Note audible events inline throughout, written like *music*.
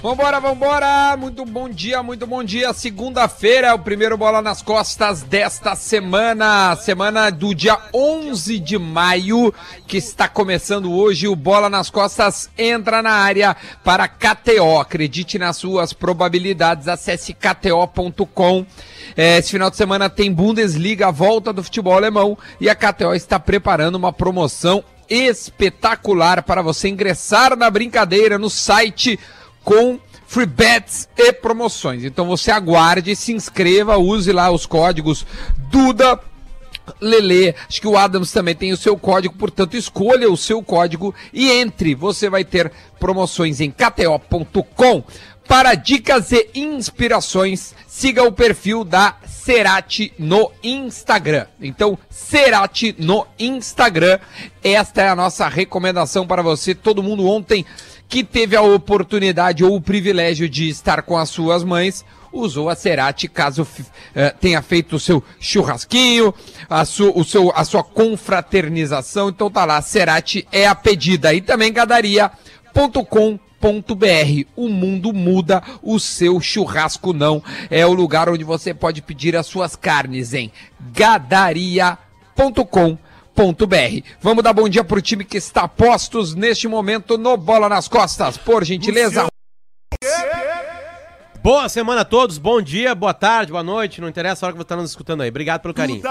Vambora, vambora! Muito bom dia, muito bom dia. Segunda-feira é o primeiro Bola nas Costas desta semana. Semana do dia 11 de maio, que está começando hoje. O Bola nas Costas entra na área para KTO. Acredite nas suas probabilidades. Acesse KTO.com. É, esse final de semana tem Bundesliga, a volta do futebol alemão. E a KTO está preparando uma promoção espetacular para você ingressar na brincadeira no site com free bets e promoções. Então você aguarde, se inscreva, use lá os códigos Duda Lele, acho que o Adams também tem o seu código, portanto escolha o seu código e entre. Você vai ter promoções em kto.com. Para dicas e inspirações, siga o perfil da Cerati no Instagram. Então, Cerati no Instagram. Esta é a nossa recomendação para você. Todo mundo ontem que teve a oportunidade ou o privilégio de estar com as suas mães, usou a Cerati caso uh, tenha feito o seu churrasquinho, a, su, o seu, a sua confraternização. Então tá lá, Cerati é a pedida. E também gadaria.com br O mundo muda, o seu churrasco não. É o lugar onde você pode pedir as suas carnes em gadaria.com.br Vamos dar bom dia pro time que está postos neste momento no Bola nas Costas, por gentileza. Boa semana a todos, bom dia, boa tarde, boa noite, não interessa a hora que você está nos escutando aí. Obrigado pelo carinho.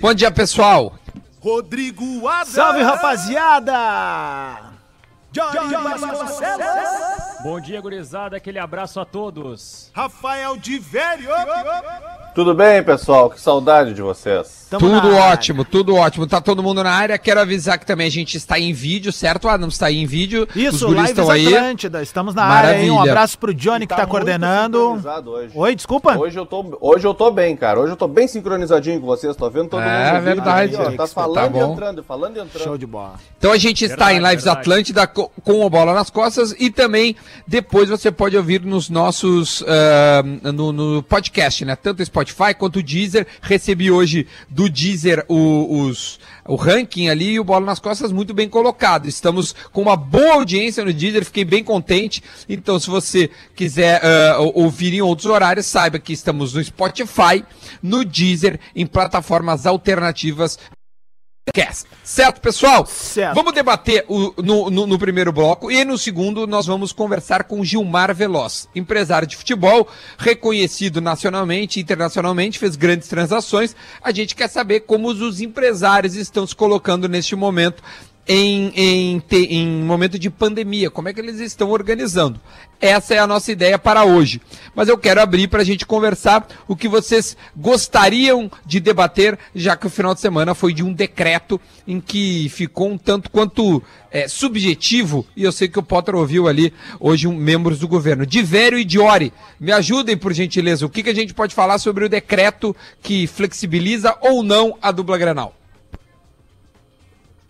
Bom dia, pessoal. Rodrigo Adams. Salve, rapaziada! Bom dia, gurizada. Aquele abraço a todos. Rafael de Velho. Tudo bem, pessoal? Que saudade de vocês. Tamo tudo ótimo, tudo ótimo. Tá todo mundo na área. Quero avisar que também a gente está em vídeo, certo? Ah, não está aí em vídeo. Isso, Os Lives estão aí. Atlântida. Estamos na Maravilha. área, hein? Um abraço pro Johnny que tá, tá coordenando. Hoje. Oi, desculpa. Hoje eu, tô, hoje eu tô bem, cara. Hoje eu tô bem sincronizadinho com vocês. Tô vendo todo é, mundo. É verdade. Aí, tá falando tá e entrando, falando e entrando. Show de bola. Então a gente está verdade, em Lives verdade. Atlântida com, com o Bola nas Costas e também depois você pode ouvir nos nossos uh, no, no, podcast, né? Tanto Spotify quanto o Deezer. Recebi hoje do Deezer o, os, o ranking ali e o Bola nas Costas muito bem colocado. Estamos com uma boa audiência no Deezer, fiquei bem contente. Então, se você quiser uh, ouvir em outros horários, saiba que estamos no Spotify, no Deezer, em plataformas alternativas Cast. Certo, pessoal? Certo. Vamos debater o, no, no, no, primeiro bloco e no segundo nós vamos conversar com Gilmar Veloz, empresário de futebol, reconhecido nacionalmente e internacionalmente, fez grandes transações. A gente quer saber como os empresários estão se colocando neste momento em, em, em momento de pandemia, como é que eles estão organizando. Essa é a nossa ideia para hoje. Mas eu quero abrir para a gente conversar o que vocês gostariam de debater, já que o final de semana foi de um decreto em que ficou um tanto quanto é, subjetivo, e eu sei que o Potter ouviu ali hoje um, membros do governo. Divério e Diori, me ajudem por gentileza. O que, que a gente pode falar sobre o decreto que flexibiliza ou não a dupla Granal?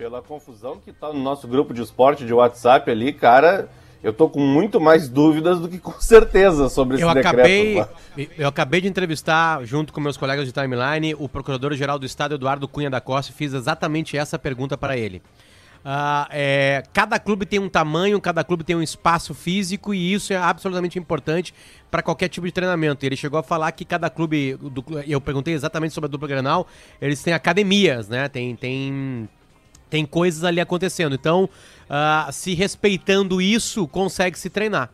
Pela confusão que tá no nosso grupo de esporte de WhatsApp ali, cara, eu tô com muito mais dúvidas do que com *laughs* certeza sobre esse eu decreto. Acabei, eu acabei de entrevistar, junto com meus colegas de timeline, o Procurador-Geral do Estado, Eduardo Cunha da Costa, e fiz exatamente essa pergunta para ele. Uh, é, cada clube tem um tamanho, cada clube tem um espaço físico e isso é absolutamente importante para qualquer tipo de treinamento. Ele chegou a falar que cada clube, do, eu perguntei exatamente sobre a dupla Granal, eles têm academias, né? Tem, tem tem coisas ali acontecendo. Então, uh, se respeitando isso, consegue se treinar.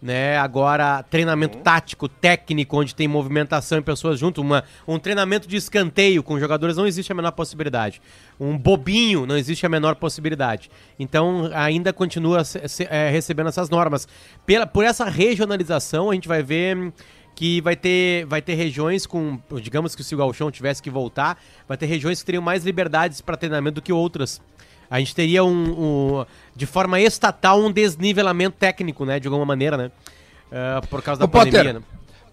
Né? Agora, treinamento tático, técnico, onde tem movimentação e pessoas junto, uma, um treinamento de escanteio com jogadores não existe a menor possibilidade. Um bobinho não existe a menor possibilidade. Então, ainda continua se, se, é, recebendo essas normas. Pela, por essa regionalização, a gente vai ver que vai ter, vai ter regiões com, digamos que se o Galchão tivesse que voltar, vai ter regiões que teriam mais liberdades para treinamento do que outras. A gente teria um, um, de forma estatal um desnivelamento técnico, né, de alguma maneira, né, uh, por causa da Ô, pandemia. Potter, né?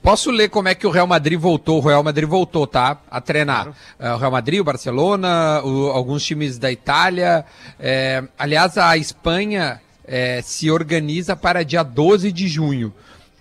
Posso ler como é que o Real Madrid voltou? O Real Madrid voltou, tá? A treinar. Claro. Uh, o Real Madrid, o Barcelona, o, alguns times da Itália. É, aliás, a Espanha é, se organiza para dia 12 de junho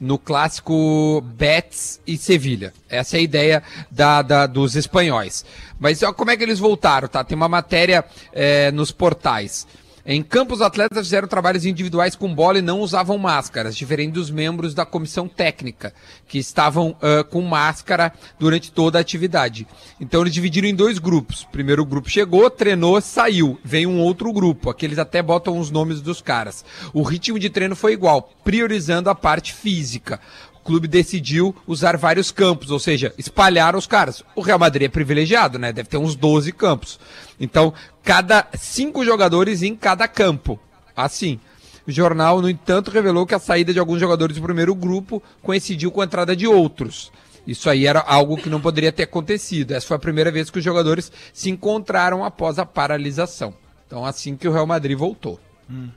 no clássico Betis e Sevilha. Essa é a ideia da, da, dos espanhóis. Mas ó, como é que eles voltaram, tá? Tem uma matéria é, nos portais. Em campo, os atletas fizeram trabalhos individuais com bola e não usavam máscaras, diferente dos membros da comissão técnica, que estavam uh, com máscara durante toda a atividade. Então eles dividiram em dois grupos. Primeiro grupo chegou, treinou, saiu. Vem um outro grupo. Aqui eles até botam os nomes dos caras. O ritmo de treino foi igual, priorizando a parte física clube decidiu usar vários campos, ou seja, espalhar os caras. O Real Madrid é privilegiado, né? Deve ter uns 12 campos. Então, cada cinco jogadores em cada campo. Assim. O jornal, no entanto, revelou que a saída de alguns jogadores do primeiro grupo coincidiu com a entrada de outros. Isso aí era algo que não poderia ter acontecido. Essa foi a primeira vez que os jogadores se encontraram após a paralisação. Então, assim que o Real Madrid voltou. Hum.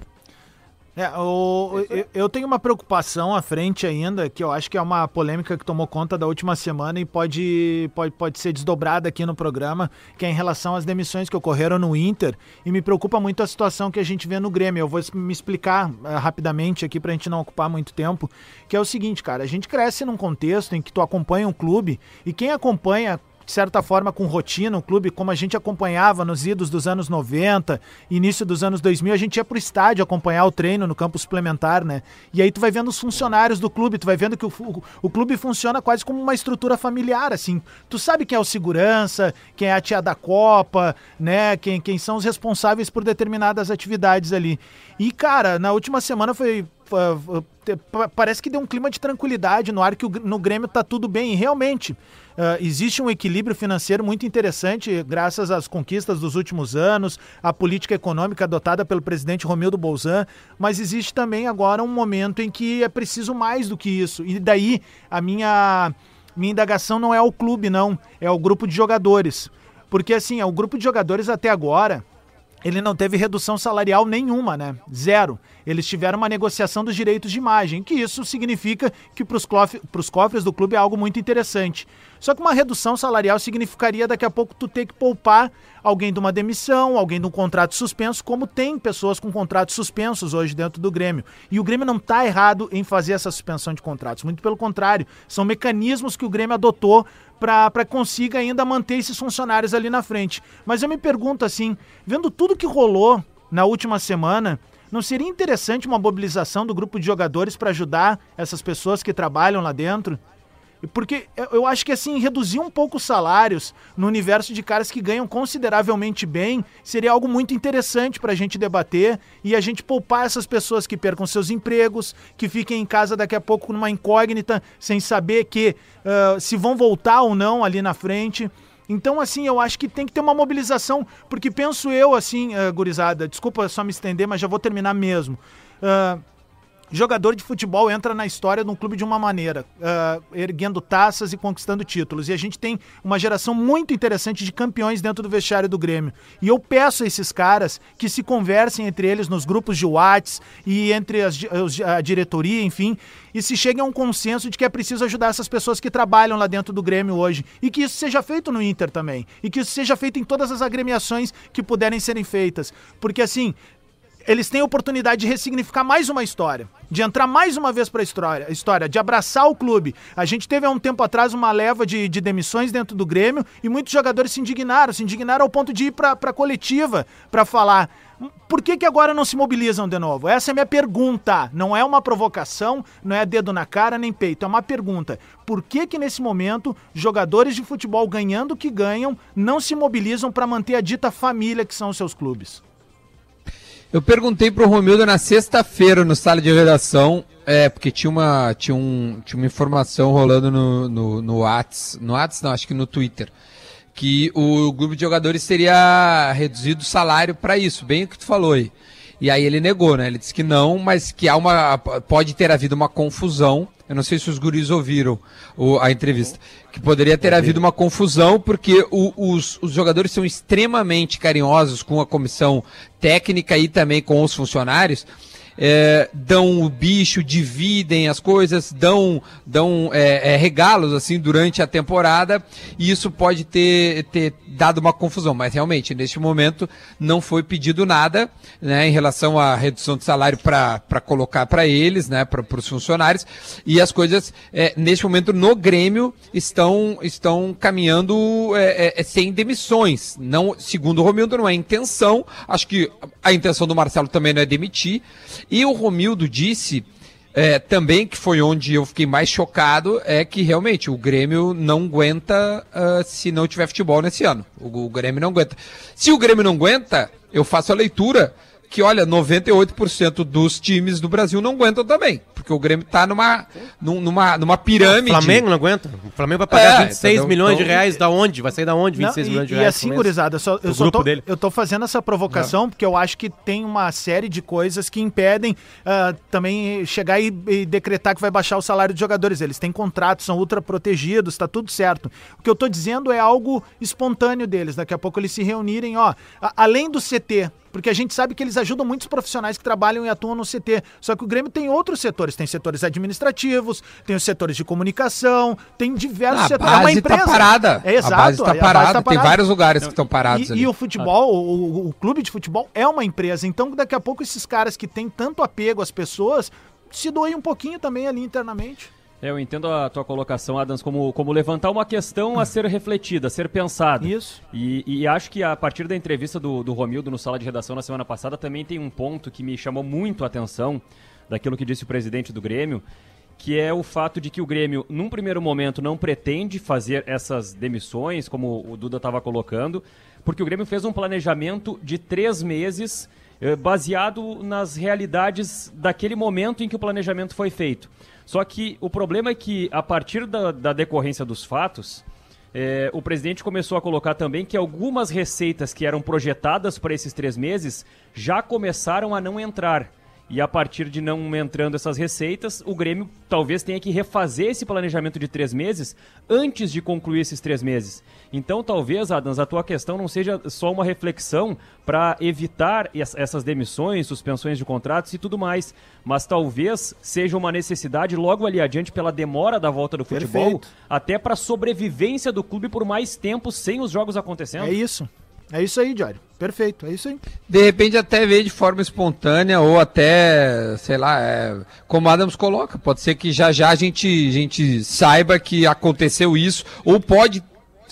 É, o, eu, eu tenho uma preocupação à frente ainda, que eu acho que é uma polêmica que tomou conta da última semana e pode, pode, pode ser desdobrada aqui no programa, que é em relação às demissões que ocorreram no Inter. E me preocupa muito a situação que a gente vê no Grêmio. Eu vou me explicar uh, rapidamente aqui para a gente não ocupar muito tempo, que é o seguinte, cara, a gente cresce num contexto em que tu acompanha um clube e quem acompanha de certa forma, com rotina, um clube como a gente acompanhava nos idos dos anos 90, início dos anos 2000, a gente ia pro estádio acompanhar o treino no campo suplementar, né? E aí tu vai vendo os funcionários do clube, tu vai vendo que o, o, o clube funciona quase como uma estrutura familiar, assim. Tu sabe quem é o segurança, quem é a tia da Copa, né? Quem, quem são os responsáveis por determinadas atividades ali. E, cara, na última semana foi parece que deu um clima de tranquilidade no ar que no Grêmio tá tudo bem. E realmente, Uh, existe um equilíbrio financeiro muito interessante, graças às conquistas dos últimos anos, à política econômica adotada pelo presidente Romildo Bolzan, mas existe também agora um momento em que é preciso mais do que isso. E daí a minha, minha indagação não é ao clube, não, é ao grupo de jogadores. Porque assim, o grupo de jogadores até agora ele não teve redução salarial nenhuma, né? Zero. Eles tiveram uma negociação dos direitos de imagem, que isso significa que para os cofres do clube é algo muito interessante. Só que uma redução salarial significaria daqui a pouco tu ter que poupar alguém de uma demissão, alguém de um contrato suspenso, como tem pessoas com contratos suspensos hoje dentro do Grêmio. E o Grêmio não está errado em fazer essa suspensão de contratos, muito pelo contrário, são mecanismos que o Grêmio adotou para consiga ainda manter esses funcionários ali na frente. Mas eu me pergunto assim, vendo tudo que rolou na última semana, não seria interessante uma mobilização do grupo de jogadores para ajudar essas pessoas que trabalham lá dentro? Porque eu acho que assim, reduzir um pouco os salários no universo de caras que ganham consideravelmente bem seria algo muito interessante para a gente debater e a gente poupar essas pessoas que percam seus empregos, que fiquem em casa daqui a pouco numa incógnita, sem saber que uh, se vão voltar ou não ali na frente. Então, assim, eu acho que tem que ter uma mobilização, porque penso eu, assim, uh, gurizada, desculpa só me estender, mas já vou terminar mesmo. Uh, Jogador de futebol entra na história de um clube de uma maneira, uh, erguendo taças e conquistando títulos. E a gente tem uma geração muito interessante de campeões dentro do vestiário do Grêmio. E eu peço a esses caras que se conversem entre eles nos grupos de Whats e entre as, a diretoria, enfim, e se cheguem a um consenso de que é preciso ajudar essas pessoas que trabalham lá dentro do Grêmio hoje. E que isso seja feito no Inter também. E que isso seja feito em todas as agremiações que puderem serem feitas. Porque assim, eles têm a oportunidade de ressignificar mais uma história, de entrar mais uma vez para a história, história, de abraçar o clube. A gente teve há um tempo atrás uma leva de, de demissões dentro do Grêmio e muitos jogadores se indignaram, se indignaram ao ponto de ir para a coletiva para falar. Por que, que agora não se mobilizam de novo? Essa é a minha pergunta. Não é uma provocação, não é dedo na cara nem peito, é uma pergunta. Por que que nesse momento jogadores de futebol ganhando o que ganham não se mobilizam para manter a dita família que são os seus clubes? Eu perguntei pro Romildo na sexta-feira no sala de redação, é, porque tinha uma, tinha um, tinha uma informação rolando no, no, no Whats, no Whats não, acho que no Twitter, que o grupo de jogadores teria reduzido o salário para isso, bem o que tu falou aí. E aí ele negou, né? Ele disse que não, mas que há uma, pode ter havido uma confusão eu não sei se os guris ouviram o, a entrevista. Que poderia ter havido uma confusão, porque o, os, os jogadores são extremamente carinhosos com a comissão técnica e também com os funcionários. É, dão o bicho, dividem as coisas, dão, dão é, é, regalos assim durante a temporada e isso pode ter, ter dado uma confusão, mas realmente, neste momento, não foi pedido nada, né, em relação à redução de salário para colocar para eles, né, para os funcionários, e as coisas, é, neste momento, no Grêmio, estão, estão caminhando é, é, sem demissões. Não, segundo o Romildo, não é intenção, acho que a intenção do Marcelo também não é demitir, e o Romildo disse é, também, que foi onde eu fiquei mais chocado, é que realmente o Grêmio não aguenta uh, se não tiver futebol nesse ano. O, o, Grêmio não aguenta. Se o Grêmio não aguenta, eu faço a leitura que, olha, 98% dos times do Brasil não aguentam também. Porque o Grêmio tá numa, numa, numa pirâmide. O Flamengo não aguenta? O Flamengo vai pagar é, 26 entendeu? milhões então, de reais da onde? Vai sair da onde 26 não, milhões de e, reais? E assim, gurizada, só, eu, só tô, dele. eu tô fazendo essa provocação não. porque eu acho que tem uma série de coisas que impedem uh, também chegar e, e, decretar que vai baixar o salário dos jogadores. Eles têm contratos, são ultra protegidos, tá tudo certo. O que eu tô dizendo é algo espontâneo deles. Daqui a pouco eles se reunirem, ó, a, além do CT, porque a gente sabe que eles ajudam muitos profissionais que trabalham e atuam no CT. Só que o Grêmio tem outros setores, tem setores administrativos, tem os setores de comunicação, tem diversos a setores. Base é uma tá empresa. Tá parada. É exato. A base está parada. Tá tem vários lugares que estão parados e, ali. E o futebol, o, o clube de futebol é uma empresa. Então daqui a pouco esses caras que têm tanto apego às pessoas se doem um pouquinho também ali internamente. É, eu entendo a tua colocação, Adams, como, como levantar uma questão a ser refletida, a ser pensada. Isso. E, e acho que a partir da entrevista do, do Romildo no Sala de Redação na semana passada também tem um ponto que me chamou muito a atenção daquilo que disse o presidente do Grêmio, que é o fato de que o Grêmio, num primeiro momento, não pretende fazer essas demissões, como o Duda estava colocando, porque o Grêmio fez um planejamento de três meses eh, baseado nas realidades daquele momento em que o planejamento foi feito. Só que o problema é que, a partir da, da decorrência dos fatos, é, o presidente começou a colocar também que algumas receitas que eram projetadas para esses três meses já começaram a não entrar. E a partir de não entrando essas receitas, o Grêmio talvez tenha que refazer esse planejamento de três meses antes de concluir esses três meses. Então, talvez, Adams, a tua questão não seja só uma reflexão para evitar essas demissões, suspensões de contratos e tudo mais, mas talvez seja uma necessidade logo ali adiante pela demora da volta do futebol, Perfeito. até para a sobrevivência do clube por mais tempo sem os jogos acontecendo. É isso. É isso aí, Diário. Perfeito, é isso aí. De repente até veio de forma espontânea ou até, sei lá, é, como Adams coloca, pode ser que já já a gente, a gente saiba que aconteceu isso, ou pode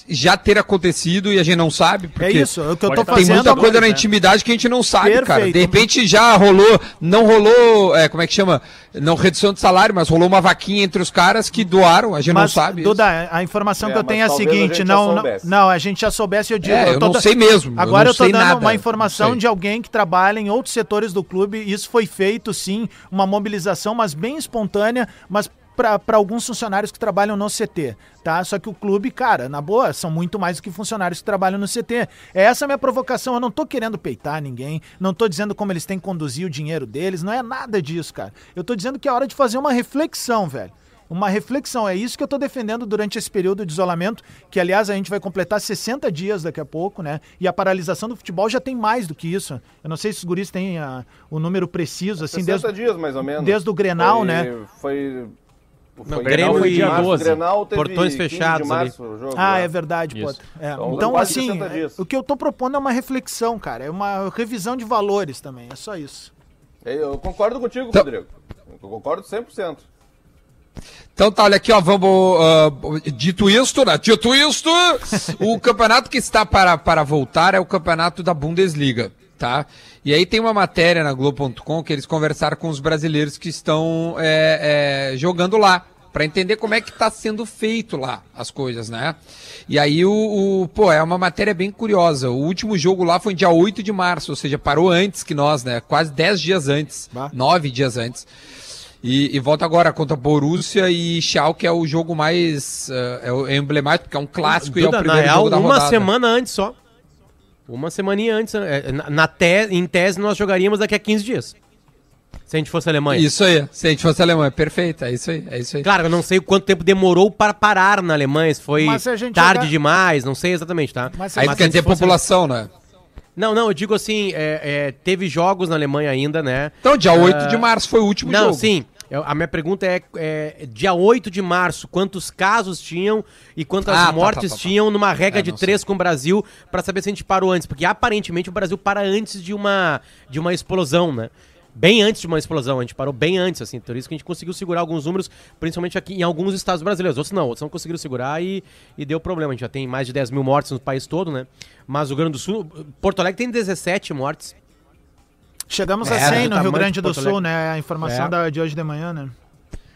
já ter acontecido e a gente não sabe. Porque é isso, é o que eu tô tem fazendo. Tem muita coisa na né? intimidade que a gente não sabe, Perfeito. cara. De repente já rolou, não rolou, é, como é que chama? Não redução de salário, mas rolou uma vaquinha entre os caras que doaram, a gente mas, não sabe. Duda, isso. a informação é, que eu tenho é a seguinte, a não, não, não, a gente já soubesse, eu digo. É, eu, eu não sei mesmo. Agora eu, eu tô dando nada, uma informação de alguém que trabalha em outros setores do clube, isso foi feito sim, uma mobilização, mas bem espontânea, mas para alguns funcionários que trabalham no CT, tá? Só que o clube, cara, na boa, são muito mais do que funcionários que trabalham no CT. É essa a minha provocação. Eu não tô querendo peitar ninguém, não tô dizendo como eles têm que conduzir o dinheiro deles, não é nada disso, cara. Eu tô dizendo que é hora de fazer uma reflexão, velho. Uma reflexão, é isso que eu tô defendendo durante esse período de isolamento, que aliás a gente vai completar 60 dias daqui a pouco, né? E a paralisação do futebol já tem mais do que isso. Eu não sei se os guris têm a, ah, o número preciso, assim, 60 desde, dias mais ou menos. Desde o Grenal, foi, né? Foi não, Grêmio e março, 12. Grenal Portões fechados março, ali. Jogo, ah, é verdade, pô. É. Então, então assim, o que eu tô propondo é uma reflexão, cara. É uma revisão de valores também. É só isso. Eu concordo contigo, então... Rodrigo. Eu concordo 100%. Então tá, olha aqui, ó, vamos. Uh, dito isto, né? Dito isto, *laughs* o campeonato que está para, para voltar é o campeonato da Bundesliga tá? E aí tem uma matéria na Globo.com que eles conversaram com os brasileiros que estão é, é, jogando lá, para entender como é que está sendo feito lá as coisas, né? E aí o, o, pô, é uma matéria bem curiosa. O último jogo lá foi dia 8 de março, ou seja, parou antes que nós, né? Quase 10 dias antes, bah. 9 dias antes. E, e, volta agora contra Borussia e Schalke é o jogo mais uh, é emblemático, porque é um clássico Duda, e é o primeiro na jogo real, da uma rodada. semana antes só. Uma semaninha antes. É, na, na te, em tese, nós jogaríamos daqui a 15 dias. Se a gente fosse Alemanha. Isso aí, se a gente fosse Alemanha, perfeito, é isso aí, é isso aí. Claro, eu não sei quanto tempo demorou para parar na Alemanha, se foi se tarde jogar... demais, não sei exatamente, tá? Mas aí quer dizer fosse... população, né? Não, não, eu digo assim, é, é, teve jogos na Alemanha ainda, né? Então, dia 8 uh... de março foi o último não, jogo. Não, sim, Eu- a minha pergunta é, é, dia 8 de março, quantos casos tinham e quantas Ah, tá, mortes tá, tá, tá. tinham numa regra É, de três com o Brasil pra saber se a gente parou antes, porque aparentemente o Brasil para antes de uma de uma explosão, né? Bem antes de uma explosão, a gente parou bem antes, assim, por isso que a gente conseguiu segurar alguns números, principalmente aqui em alguns estados brasileiros. Outros não, outros não conseguiram segurar e, e deu problema. A gente já tem mais de 10 mil mortes no país todo, né? Mas o Rio Grande do Sul, Porto Alegre tem 17 mortes. Chegamos a É, 100 do no Rio Grande de do Sul, né? A informação É. da, de hoje de manhã, né?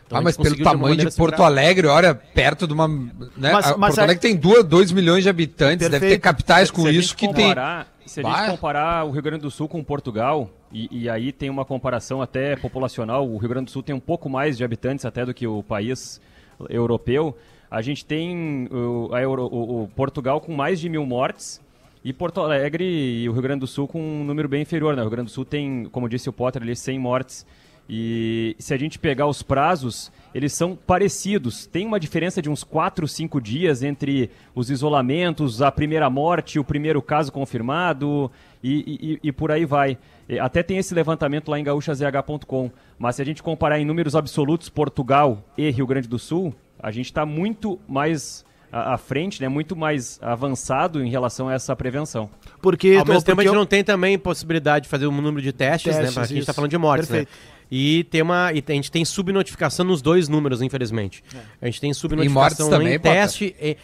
Então ah, mas pelo de tamanho de Porto segurar. Alegre, olha, perto de uma. Né? Mas- a- mas Porto é- Alegre tem 2 milhões de habitantes, deve ter Perfeito. capitais com Se isso que tem. comparar, Se a gente comparar o Rio Grande do Sul com Portugal, e, e aí tem uma comparação até populacional, o Rio Grande do Sul tem um pouco mais de habitantes até do que o país europeu, a gente tem o, a Euro- o- o Portugal com mais de mil mortes, e Porto Alegre e o Rio Grande do Sul com um número bem inferior. Né? O Rio Grande do Sul tem, como disse o Potter, ali 100 mortes. E se a gente pegar os prazos, eles são parecidos. Tem uma diferença de uns 4, 5 dias entre os isolamentos, a primeira morte, o primeiro caso confirmado e, e- e por aí vai. Até tem esse levantamento lá em gaúchazh.com. Mas se a gente comparar em números absolutos Portugal e Rio Grande do Sul, a gente está muito mais à à frente, né? muito mais avançado em relação a essa prevenção. Porque, Ao mesmo tempo, a gente eu- não tem também possibilidade de fazer um número de testes, né? Testes, Porque a gente tá isso. falando de mortes, Perfeito. né? E, tem uma, e a gente tem subnotificação nos dois números, infelizmente. A gente tem subnotificação também, em Potter? teste. É,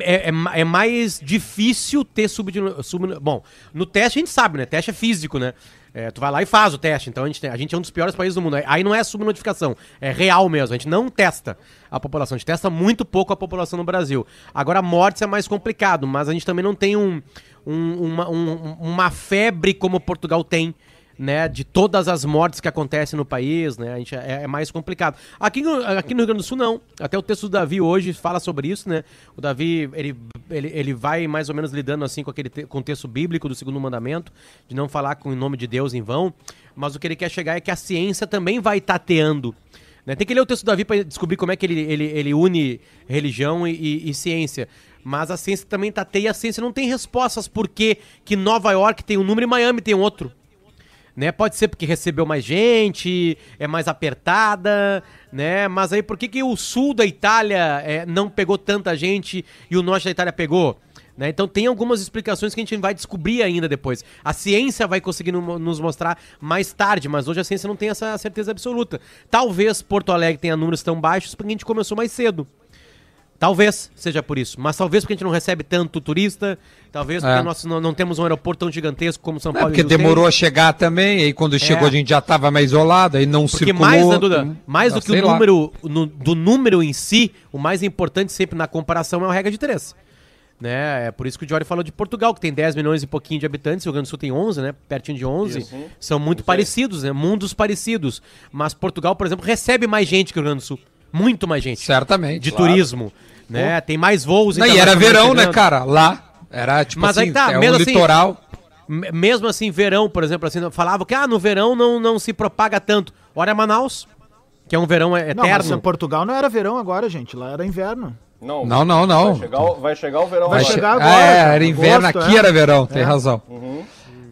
é, é é mais difícil ter sub, sub... Bom, no teste a gente sabe, né? Teste é físico, né? É, tu vai lá e faz o teste. Então a gente, tem- a gente é um dos piores países do mundo. Aí não é subnotificação, é real mesmo. A gente não testa a população. A gente testa muito pouco a população no Brasil. Agora, mortes é mais complicado, mas a gente também não tem um, um- uma, um- uma febre como Portugal tem. Né, de todas as mortes que acontecem no país, né, a gente é, é mais complicado. Aqui no, aqui no Rio Grande do Sul não. Até o texto do Davi hoje fala sobre isso, né? O Davi ele, ele, ele vai mais ou menos lidando assim com aquele te- contexto bíblico do segundo mandamento, de não falar com o nome de Deus em vão. Mas o que ele quer chegar é que a ciência também vai tateando. Né? Tem que ler o texto do Davi para descobrir como é que ele, ele, ele une religião e, e- e ciência. Mas a ciência também tateia, a ciência não tem respostas por que Nova York tem um número e Miami tem outro né? Pode ser porque recebeu mais gente, é mais apertada, né? Mas aí por que, que o sul da Itália é, não pegou tanta gente e o norte da Itália pegou? Né? Então tem algumas explicações que a gente vai descobrir ainda depois. A ciência vai conseguir no- nos mostrar mais tarde, mas hoje a ciência não tem essa certeza absoluta. Talvez Porto Alegre tenha números tão baixos porque a gente começou mais cedo. Talvez seja por isso, mas talvez porque a gente não recebe tanto turista, talvez porque É. nós não, não temos um aeroporto tão gigantesco como São É, Paulo porque e Rio tem. demorou a chegar também, aí quando chegou a gente já tava mais isolado, aí não Porque circulou. mais, né, Duda? Hum, Mais ah, do que o número no- do número em si, o mais importante sempre na comparação é a regra de três. Né? É por isso que o Jory falou de Portugal, que tem 10 milhões e pouquinho de habitantes, o Rio Grande do Sul tem 11, né? Pertinho de 11. Isso. São muito parecidos, né? Mundos parecidos. Mas Portugal, por exemplo, recebe mais gente que o Rio Grande do Sul. Muito mais gente. Certamente. De Claro. turismo. Né? Tem mais voos. Não, e era verão, né, chegando. cara? Lá. Era tipo Mas assim, aí tá, é mesmo um assim- litoral. Mesmo assim, verão, por exemplo, assim, falava que ah, no verão não, não se propaga tanto. Olha Manaus, que é um verão é- Não, mas eterno. em Portugal não era verão agora, gente. Lá era inverno. Não, Não, não, não. Vai chegar, o- vai chegar o verão Vai Vai agora. che- chegar Ah, agora, é, era inverno, agosto, aqui é. era verão, tem É. razão.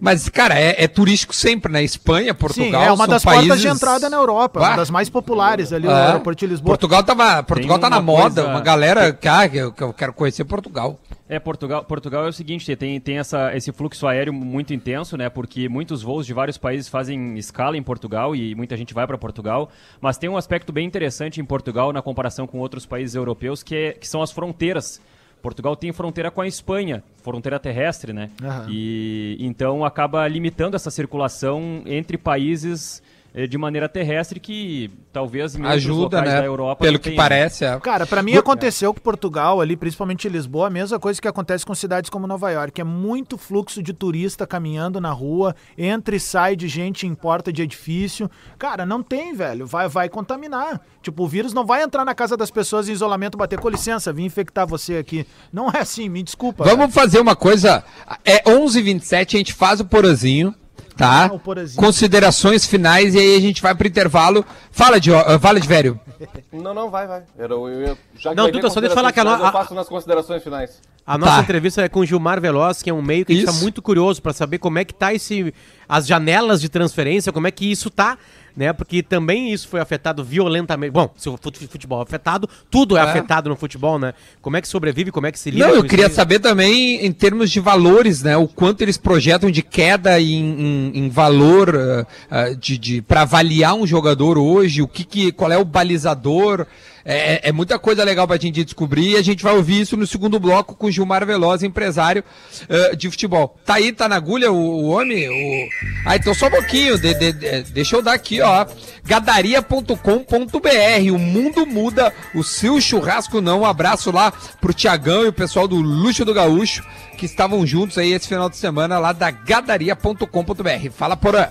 Mas, cara, é, é turístico sempre, né? Espanha, Portugal, Sim, é uma são das países... portas de entrada na Europa, Bah. uma das mais populares ali, o É. aeroporto de Lisboa. Portugal, tava, Portugal tá na moda, coisa- uma galera que, ah, que eu, eu quero conhecer Portugal. É, Portugal, Portugal é o seguinte, tem, tem essa, esse fluxo aéreo muito intenso, né? Porque muitos voos de vários países fazem escala em Portugal e muita gente vai para Portugal. Mas tem um aspecto bem interessante em Portugal na comparação com outros países europeus, que, é- que são as fronteiras. Portugal tem fronteira com a Espanha, fronteira terrestre, né? Aham. E então acaba limitando essa circulação entre países de maneira terrestre que talvez Ajuda, né? da Europa Pelo que tenha. parece, é. Cara, pra mim aconteceu com Portugal ali, principalmente em Lisboa, a mesma coisa que acontece com cidades como Nova York. É muito fluxo de turista caminhando na rua, entra e sai de gente em porta de edifício. Cara, não tem, velho. Vai, vai contaminar. Tipo, o vírus não vai entrar na casa das pessoas em isolamento, bater com licença, vim infectar você aqui. Não é assim, me desculpa. velho. Vamos fazer uma coisa. É 11h27, a gente faz o porozinho, tá? Ah. Considerações finais e aí a gente vai pro intervalo. Fala de, uh, fala de velho. *laughs* Não, não, vai, vai. Era, eu, eu, já que Não, Duda, só deixa eu falar que a Eu faço nas considerações finais. A nossa Tá. entrevista é com o Gilmar Veloz, que é um meio que a gente Isso. tá muito curioso para saber como é que tá esse as janelas de transferência, como é que isso tá né? Porque também isso foi afetado violentamente. Bom, se o fut- futebol é afetado, tudo é, É. afetado no futebol, né? Como é que sobrevive, como é que se lida Não, eu queria isso saber também em termos de valores, né? O quanto eles projetam de queda em, em- em valor ah, ah, de, de para avaliar um jogador hoje, o que, que qual é o balizador. É, é- é muita coisa legal pra gente descobrir e a gente vai ouvir isso no segundo bloco com Gilmar Veloz, empresário ah, de futebol. Tá aí, tá na agulha o, o homem? O... Ah, então só um pouquinho, de- de- de- deixa eu dar aqui, ó. Gadaria.com.br, o mundo muda, o seu churrasco não. Um abraço lá pro Tiagão e o pessoal do Luxo do Gaúcho, que estavam juntos aí esse final de semana lá da gadaria.com.br. Fala, Porã.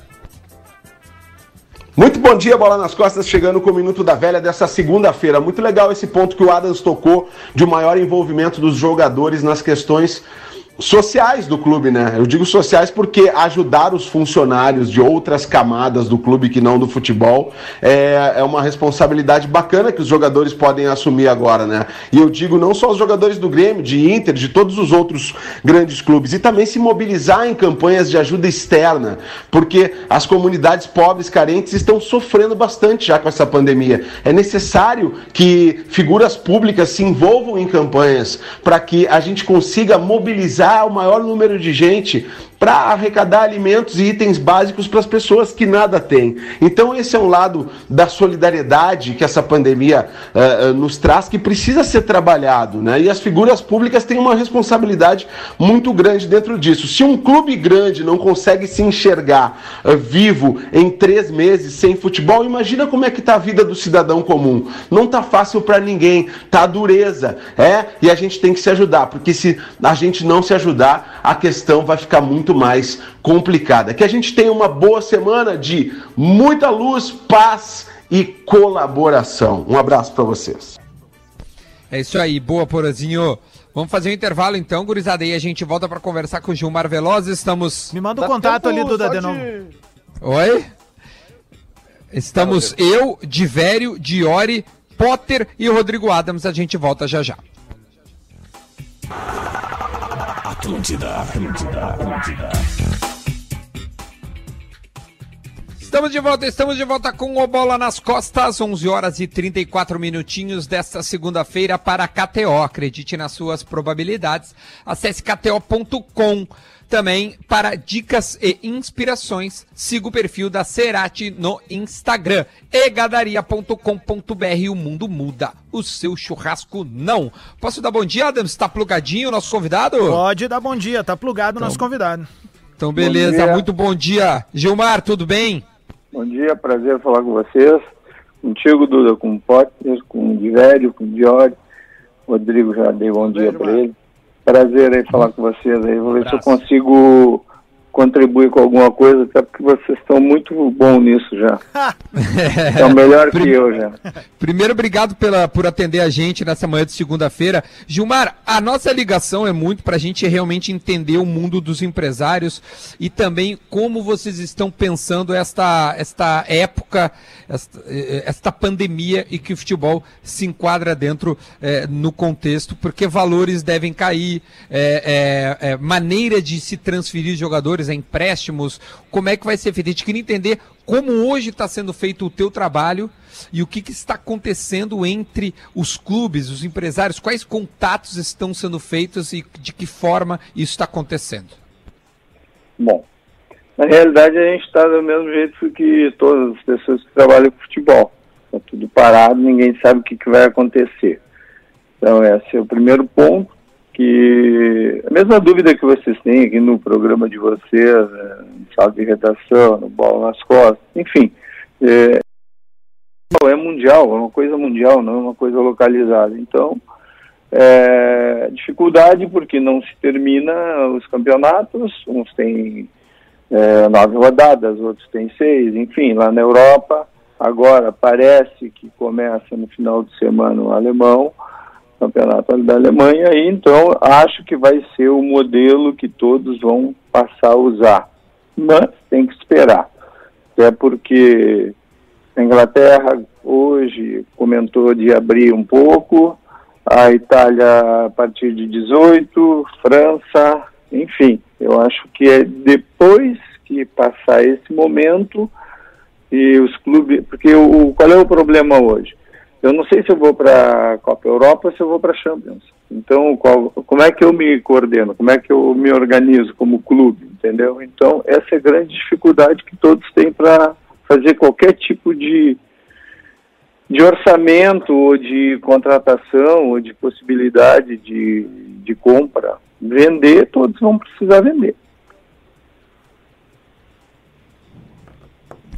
Muito bom dia, bola nas costas, chegando com o Minuto da Velha dessa segunda-feira. Muito legal esse ponto que o Adams tocou de um maior envolvimento dos jogadores nas questões sociais do clube, né? Eu digo sociais porque ajudar os funcionários de outras camadas do clube que não do futebol é, é uma responsabilidade bacana que os jogadores podem assumir agora, né? E eu digo não só os jogadores do Grêmio, de Inter, de todos os outros grandes clubes, e também se mobilizar em campanhas de ajuda externa, porque as comunidades pobres, carentes, estão sofrendo bastante já com essa pandemia. É necessário que figuras públicas se envolvam em campanhas para que a gente consiga mobilizar o maior número de gente para arrecadar alimentos e itens básicos para as pessoas que nada têm. Então esse é um lado da solidariedade que essa pandemia eh, nos traz que precisa ser trabalhado, né? E as figuras públicas têm uma responsabilidade muito grande dentro disso. Se um clube grande não consegue se enxergar eh, vivo em três meses sem futebol, imagina como é que tá a vida do cidadão comum. Não tá fácil para ninguém, tá dureza, é? E a gente tem que se ajudar, porque se a gente não se ajudar, a questão vai ficar muito mais complicada. Que a gente tenha uma boa semana de muita luz, paz e colaboração. Um abraço para vocês. É isso aí, boa, Porazinho. Vamos fazer um intervalo então, gurizada, e a gente volta para conversar com o Gilmar Veloz. Estamos. Me manda o Dá contato tempo ali, Duda, de novo. Oi? Estamos eu, Divério, Diori, Potter e Rodrigo Adams. A gente volta já já. Estamos de volta, estamos de volta com o Bola nas Costas, 11 horas e 34 minutinhos desta segunda-feira para a KTO. Acredite nas suas probabilidades. Acesse kto.com. Também para dicas e inspirações, siga o perfil da Cerati no Instagram. egadaria.com.br. O mundo muda, o seu churrasco não. Posso dar bom dia, Adams? Está plugadinho o nosso convidado? Pode dar bom dia, tá plugado o nosso convidado. Então, beleza, dia. muito bom dia. Gilmar, tudo bem? Bom dia, prazer falar com vocês. Contigo, Duda, com o Potter, com o Divério, com o Diori. Rodrigo já dei bom dia para ele. Prazer aí falar com vocês aí. Vou ver se eu consigo contribuir com alguma coisa, até porque vocês estão muito bom nisso já. *laughs* Estão melhor que eu já. Primeiro, obrigado pela, por atender a gente nessa manhã de segunda-feira. Gilmar, a nossa ligação é muito para a gente realmente entender o mundo dos empresários e também como vocês estão pensando esta, esta época, esta, eh, esta pandemia e que o futebol se enquadra dentro eh, no contexto, porque valores devem cair, eh, eh, eh, maneira de se transferir jogadores, é empréstimos, como é que vai ser feito? A gente queria entender como hoje está sendo feito o teu trabalho e o que, que está acontecendo entre os clubes, os empresários, quais contatos estão sendo feitos e de que forma isso está acontecendo. Bom, na realidade a gente está do mesmo jeito que todas as pessoas que trabalham com futebol. Está tudo parado, ninguém sabe o que, que vai acontecer. Então esse é o primeiro ponto, que a mesma dúvida que vocês têm aqui no programa de vocês, no sala de redação, no Bola nas Costas, enfim, é, é mundial, é uma coisa mundial, não é uma coisa localizada. Então, é, dificuldade porque não se termina os campeonatos, uns têm é, nove rodadas, outros têm seis, enfim, lá na Europa, agora parece que começa no final de semana o alemão, campeonato da Alemanha, e então acho que vai ser o modelo que todos vão passar a usar. Mas tem que esperar. Até porque a Inglaterra hoje comentou de abrir um pouco, a Itália a partir de 18, França, enfim, eu acho que é depois que passar esse momento E os clubes, porque o, qual é o problema hoje? Eu não sei se eu vou para a Copa Europa ou se eu vou para a Champions. Então, qual, como é que eu me coordeno? Como é que eu me organizo como clube? Entendeu? Então, essa é a grande dificuldade que todos têm para fazer qualquer tipo de, de orçamento ou de contratação ou de possibilidade de, de compra. Vender, todos vão precisar vender.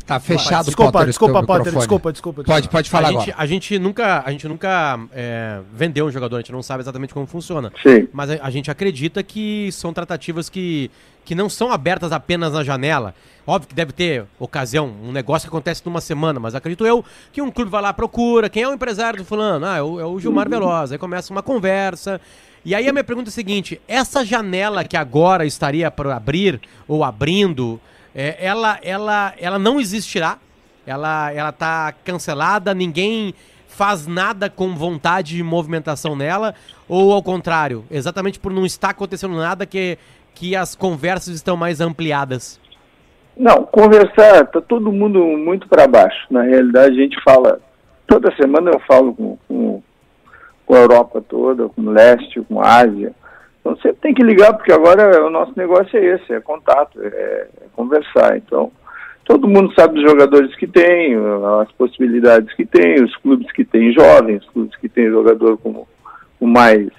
Tá fechado, Desculpa, Potter, desculpa, Potter, microfone. desculpa, desculpa. Pode, pode falar a gente, agora. a gente nunca, a gente nunca é, vendeu um jogador, a gente não sabe exatamente como funciona. Sim. Mas a, a gente acredita que são tratativas que, que não são abertas apenas na janela. Óbvio que deve ter ocasião, um negócio que acontece numa semana, mas acredito eu que um clube vai lá, procura, quem é o empresário do fulano? Ah, é o, é o Gilmar Veloz. Aí começa uma conversa. E aí a minha pergunta é a seguinte: essa janela que agora estaria para abrir ou abrindo, é, ela, ela, ela não existirá? Ela, ela tá cancelada, ninguém faz nada com vontade de movimentação nela, ou ao contrário, exatamente por não estar acontecendo nada que, que as conversas estão mais ampliadas? Não, conversar, tá todo mundo muito para baixo. Na realidade, a gente fala, toda semana eu falo com, com, com a Europa toda, com o leste, com a Ásia. Então sempre tem que ligar, porque agora o nosso negócio é esse, é contato, é, é conversar. Então, todo mundo sabe dos jogadores que tem, as possibilidades que tem, os clubes que têm jovens, os clubes que têm jogador com, com mais,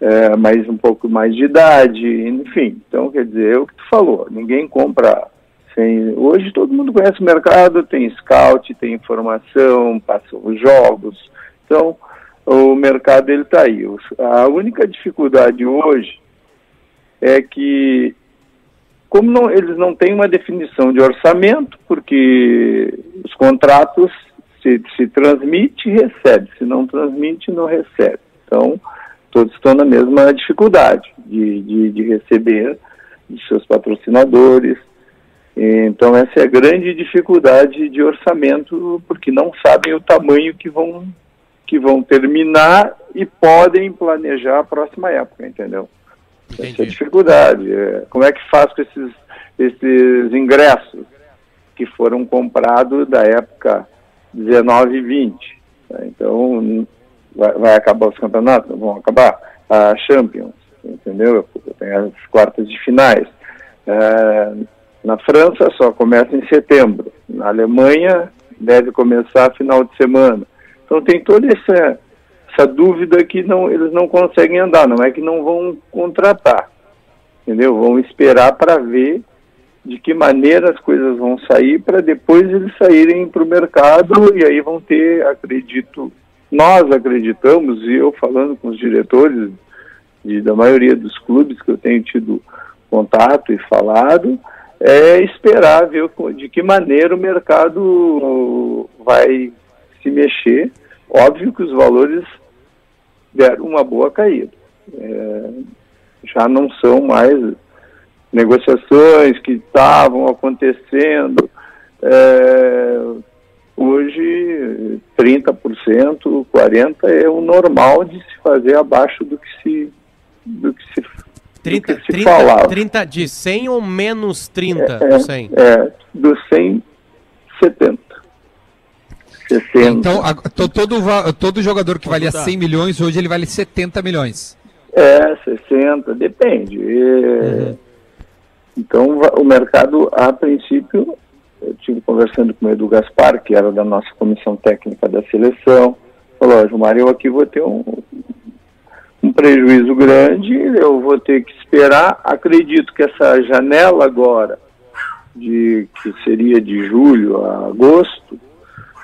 é, mais um pouco mais de idade, enfim. Então, quer dizer, é o que tu falou, ninguém compra sem... Hoje todo mundo conhece o mercado, tem scout, tem informação, passa os jogos. Então, o mercado ele está aí. A única dificuldade hoje é que como não- eles não têm uma definição de orçamento, porque os contratos se, se transmite, recebe, se não transmite, não recebe. Então, todos estão na mesma dificuldade de, de, de receber de seus patrocinadores. Então, essa é a grande dificuldade de orçamento, porque não sabem o tamanho que vão, que vão terminar e podem planejar a próxima época, entendeu? Essa é a Entendi. dificuldade. É, como é que faz com esses, esses ingressos que foram comprados da época 19 e 20? né? Então, vai, vai acabar os campeonatos? Vão acabar. A Champions, entendeu? Tem as quartas de finais. É, na França só começa em setembro. Na Alemanha deve começar final de semana. Então tem toda essa, essa dúvida que não, eles não conseguem andar. Não é que não vão contratar, entendeu? Vão esperar para ver de que maneira as coisas vão sair para depois eles saírem para o mercado e aí vão ter, acredito, nós acreditamos, e eu falando com os diretores de, da maioria dos clubes que eu tenho tido contato e falado, é esperar ver de que maneira o mercado vai se mexer. Óbvio que os valores deram uma boa caída. É, já não são mais negociações que estavam acontecendo. É, hoje, 30%, 40% é o normal de se fazer abaixo do que se, do que se, do 30, que se 30, falava. 30 de 100 ou menos 30 É, do 100? É, do 100, 70. 60. Então, a- to- todo, todo jogador que valia tá. 100 milhões, hoje ele vale 70 milhões. É, 60, depende. É, Então, o mercado, a princípio, eu estive conversando com o Edu Gaspar, que era da nossa comissão técnica da seleção, falou, ó, Gilmar, eu aqui vou ter um, um prejuízo grande, eu vou ter que esperar, acredito que essa janela agora, de que seria de julho a agosto,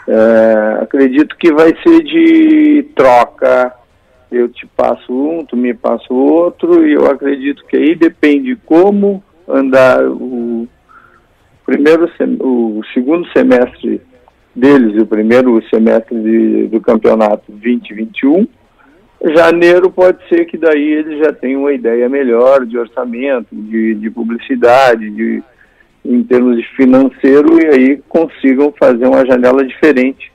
é, acredito que vai ser de troca, eu te passo um, tu me passa outro, e eu acredito que aí depende como andar o primeiro o segundo semestre deles e o primeiro semestre de- do campeonato 2021. Janeiro pode ser que daí eles já tenham uma ideia melhor de orçamento, de, de publicidade, de, em termos de financeiro, e aí consigam fazer uma janela diferente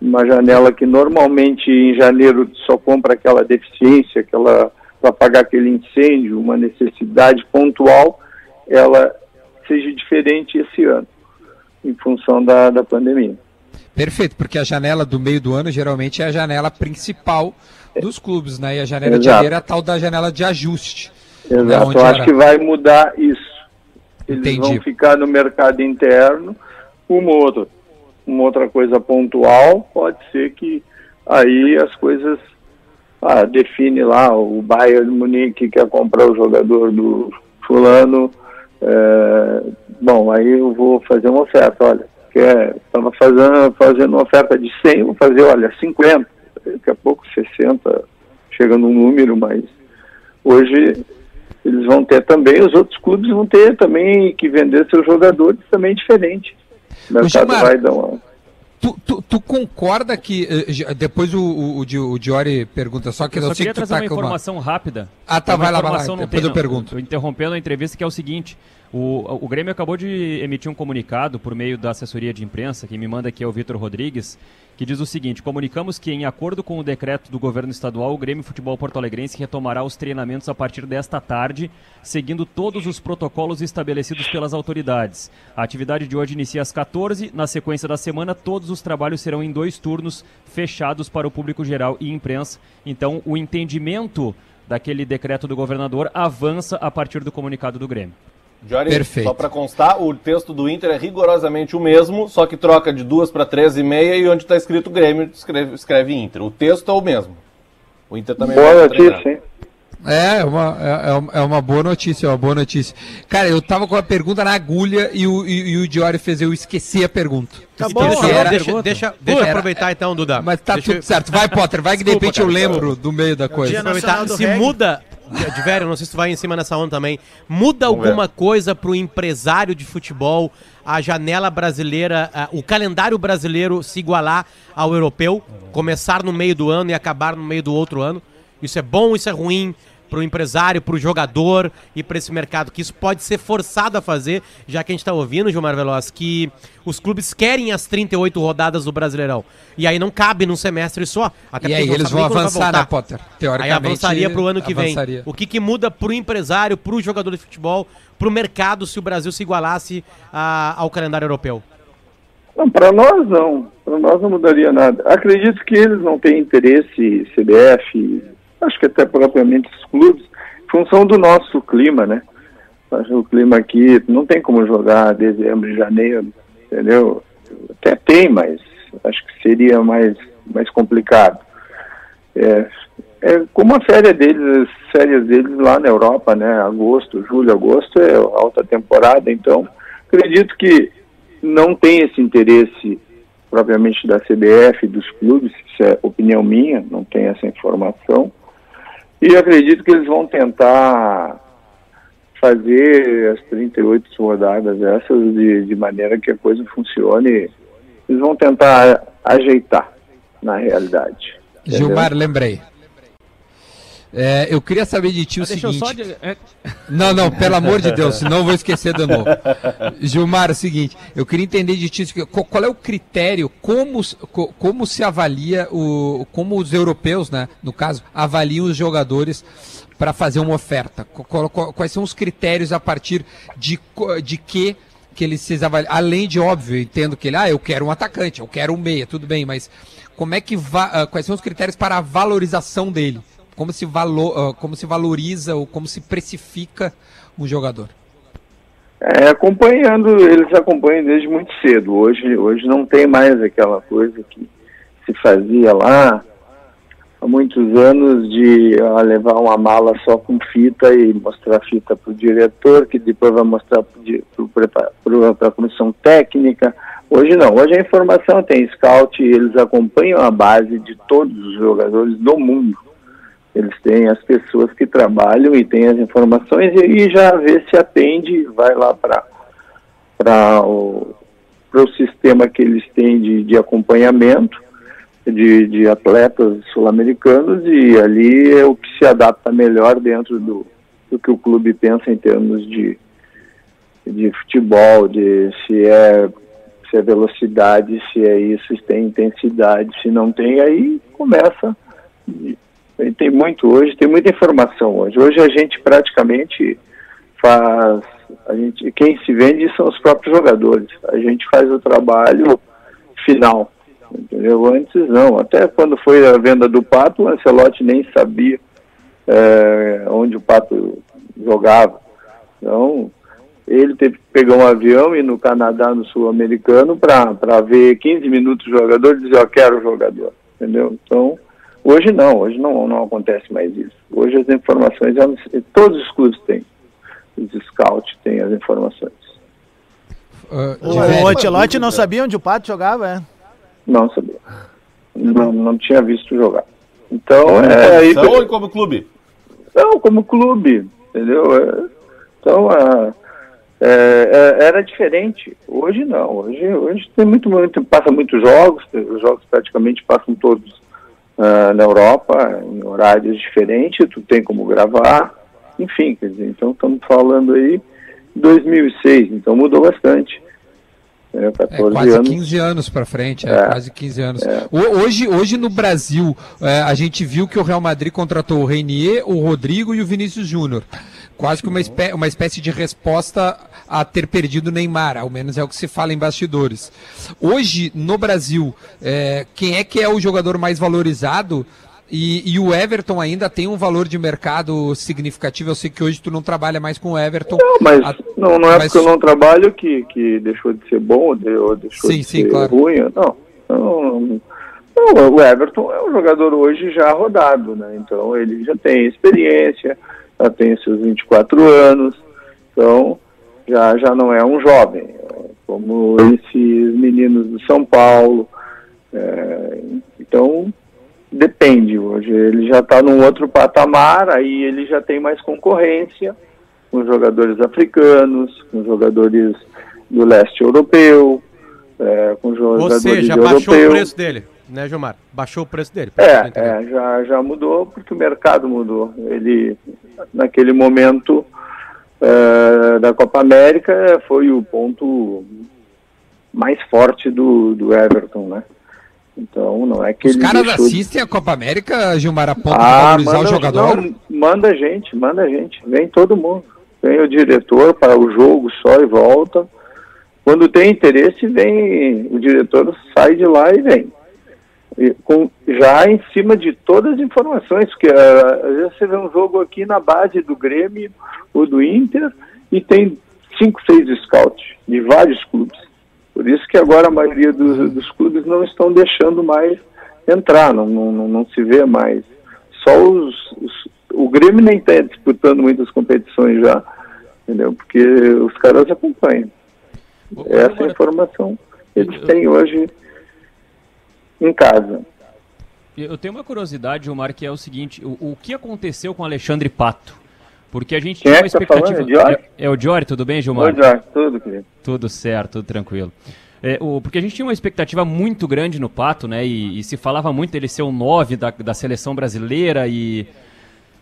uma janela que normalmente em janeiro só compra aquela deficiência, aquela para pagar aquele incêndio, uma necessidade pontual, ela seja diferente esse ano. em função da, da pandemia. Perfeito, porque a janela do meio do ano geralmente é a janela principal dos clubes, né? E a janela de Exato. janeiro é a tal da janela de ajuste. né? Exato, Onde eu era- acho que vai mudar isso. Eles Entendi. vão ficar no mercado interno, uma outra, uma outra coisa pontual, pode ser que aí as coisas ah, define lá o Bayern Munique quer comprar o jogador do fulano, é, bom, aí eu vou fazer uma oferta, olha, estava fazendo, fazendo uma oferta de 100, vou fazer, olha, 50, daqui a pouco 60, chega num número, mas hoje eles vão ter também, os outros clubes vão ter também que vender seus jogadores também diferente. O mercado Gilmar, vai dar uma... Tu, tu- tu concorda que. eh, depois o, o, o, Di- o Diori pergunta, só que Eu eu, só sei queria que tu trazer tá uma com uma- informação rápida. Ah, tá, vai lá, vai lá, informação, não depois tem, eu pergunto. Tô interrompendo a entrevista, que é o seguinte. O, o Grêmio acabou de emitir um comunicado por meio da assessoria de imprensa, quem me manda aqui é o Vitor Rodrigues, que diz o seguinte: comunicamos que, em acordo com o decreto do governo estadual, o Grêmio Futebol Porto Alegrense retomará os treinamentos a partir desta tarde, seguindo todos os protocolos estabelecidos pelas autoridades. A atividade de hoje inicia às 14, na sequência da semana, todos os trabalhos serão em dois turnos fechados para o público geral e imprensa. Então, o entendimento daquele decreto do governador avança a partir do comunicado do Grêmio. Jory, Perfeito. só para constar, o texto do Inter é rigorosamente o mesmo, só que troca de duas para três e meia e onde está escrito Grêmio escreve, escreve Inter. O texto é o mesmo. O Inter também Boa notícia, hein? É, é uma, é, é uma- é uma boa notícia, é uma boa notícia. Cara, eu tava com a pergunta na agulha e o, e, e o Diori fez eu esquecer a pergunta. Tá bom, deixa, era- deixa, deixa, deixa eu Era- aproveitar então, Duda. Mas tá Deixa eu- tudo certo. Vai, Potter, vai que de Desculpa, repente eu cara. lembro do meio da coisa. Nacional do Se Reggae. muda, velho, não sei se tu vai em cima nessa onda também, muda Vamos alguma coisa pro empresário de futebol, a janela brasileira, a- o calendário brasileiro se igualar ao europeu, começar no meio do ano e acabar no meio do outro ano? Isso é bom, isso é ruim pro empresário, pro jogador e para esse mercado, que isso pode ser forçado a fazer, já que a gente tá ouvindo, Gilmar Veloz, que os clubes querem as 38 rodadas do Brasileirão. E aí não cabe num semestre só. Até E aí eles vão avançar, né, Potter? Aí Teoricamente. avançaria pro ano que avançaria. vem. O que, que muda pro empresário, pro jogador de futebol, pro mercado se o Brasil se igualasse a- ao calendário europeu? Não, para nós não. Para nós não mudaria nada. Acredito que eles não têm interesse, CBF, acho que até propriamente os clubes, função do nosso clima, né? O clima aqui não tem como jogar dezembro e janeiro, entendeu? Até tem, mas acho que seria mais, mais complicado. É, é como a férias deles, as férias deles lá na Europa, né? Agosto, julho, agosto é alta temporada, então acredito que não tem esse interesse propriamente da CBF, dos clubes, isso é opinião minha, não tenho essa informação. E acredito que eles vão tentar fazer as 38 rodadas essas de, de maneira que a coisa funcione. Eles vão tentar ajeitar na realidade. entendeu? Gilmar, lembrei. É, eu queria saber de ti o deixa eu seguinte. só. de- é, Não, não, pelo amor de Deus, senão eu vou esquecer de novo. Gilmar, é o seguinte, eu queria entender de ti o qual, é o critério, como, como se avalia, o, como os europeus, né, no caso, avaliam os jogadores para fazer uma oferta? Quais são os critérios a partir de, de que que eles se avaliam? Além de, óbvio, eu entendo que ele, ah, eu quero um atacante, eu quero um meia, tudo bem, mas como é que va- ah, quais são os critérios para a valorização dele? Como se, valo, ah, como se valoriza ou como se precifica um jogador? É, acompanhando, eles acompanham desde muito cedo. Hoje, hoje não tem mais aquela coisa que se fazia lá há muitos anos de ah, levar uma mala só com fita e mostrar a fita para o diretor, que depois vai mostrar para a comissão técnica. Hoje não, hoje a informação tem scout eles acompanham a base de todos os jogadores do mundo. Eles têm as pessoas que trabalham e têm as informações e aí já vê se atende, vai lá para para o, pro sistema que eles têm de, de acompanhamento de, de atletas sul-americanos e ali é o que se adapta melhor dentro do, do que o clube pensa em termos de, de futebol, de se é, se é velocidade, se é isso, se tem intensidade, se não tem, aí começa. Tem muito hoje, tem muita informação hoje. Hoje a gente praticamente faz a gente, quem se vende são os próprios jogadores. A gente faz o trabalho final. Entendeu? Antes não. Até quando foi a venda do Pato, o Ancelotti nem sabia é, onde o Pato jogava. Então, ele teve que pegar um avião e no Canadá, no Sul-Americano, para ver 15 minutos o jogador e dizer, eu quero o jogador. Entendeu? Então, hoje não, hoje não, não acontece mais isso. Hoje as informações, todos os clubes têm. Os scouts têm as informações. Uh, O, Ancelotti não sabia onde o Pato jogava, é? Não sabia. Não, não tinha visto jogar. Então, é aí. Então, como clube? Não, como clube, entendeu? É, Então, é, é, é, era diferente. Hoje não. Hoje, hoje tem muito, muito, passa muitos jogos, os jogos praticamente passam todos ah, na Europa, em horários diferentes, tu tem como gravar, enfim, quer dizer, então estamos falando aí 2006, então mudou bastante. É, É 14 quase anos. 15 anos para frente, é, É. quase 15 anos. O- Hoje, hoje no Brasil, é, a gente viu que o Real Madrid contratou o Reinier, o Rodrigo e o Vinícius Júnior. Quase que uma, espé- uma espécie de resposta a ter perdido o Neymar, ao menos é o que se fala em bastidores. Hoje, no Brasil, é, quem é que é o jogador mais valorizado? E, e o Everton ainda tem um valor de mercado significativo. Eu sei que hoje tu não trabalha mais com o Everton. Não, mas A- não, não é mas- porque eu não trabalho que, que deixou de ser bom ou de- ou deixou Sim, de sim, ser claro. ruim. Não, não, não, o Everton é um jogador hoje já rodado, né? Então ele já tem experiência, já tem seus 24 anos, então já, já não é um jovem, como esses meninos do São Paulo. é, então depende hoje. Ele já está num outro patamar, aí ele já tem mais concorrência com jogadores africanos, com jogadores do leste europeu, é, com Ou jogadores seja, europeus. baixou o preço dele, né, Gilmar? Baixou o preço dele. É, é, já, já mudou porque o mercado mudou. Ele, naquele momento é, da Copa América, foi o ponto mais forte do, do Everton, né? Então, não é que Os caras deixou de- assistem a Copa América, Gilmar, a ponto de Ah, valorizar o jogador? não, manda gente, manda gente. Vem todo mundo. Vem o diretor para o jogo só e volta. Quando tem interesse, vem o diretor sai de lá e vem. Com, já em cima de todas as informações, porque ah, às vezes você vê um jogo aqui na base do Grêmio ou do Inter e tem cinco, seis scouts de vários clubes. Por isso que agora a maioria dos, dos clubes não estão deixando mais entrar, não, não, não, não se vê mais. Só os, os- o Grêmio nem está disputando muitas competições já, entendeu? Porque os caras acompanham. Essa informação eles têm hoje em casa. Eu tenho uma curiosidade, Gilmar, que é o seguinte: o, o que aconteceu com Alexandre Pato? Porque a gente Quem tinha é uma que tá expectativa. É o Diori? É, é o Diori, tudo bem, Gilmar? Oi, Jorge, tudo, querido. Tudo certo, tudo tranquilo. É, o, porque a gente tinha uma expectativa muito grande no Pato, né? E, e se falava muito dele ser o 9 da, da seleção brasileira e.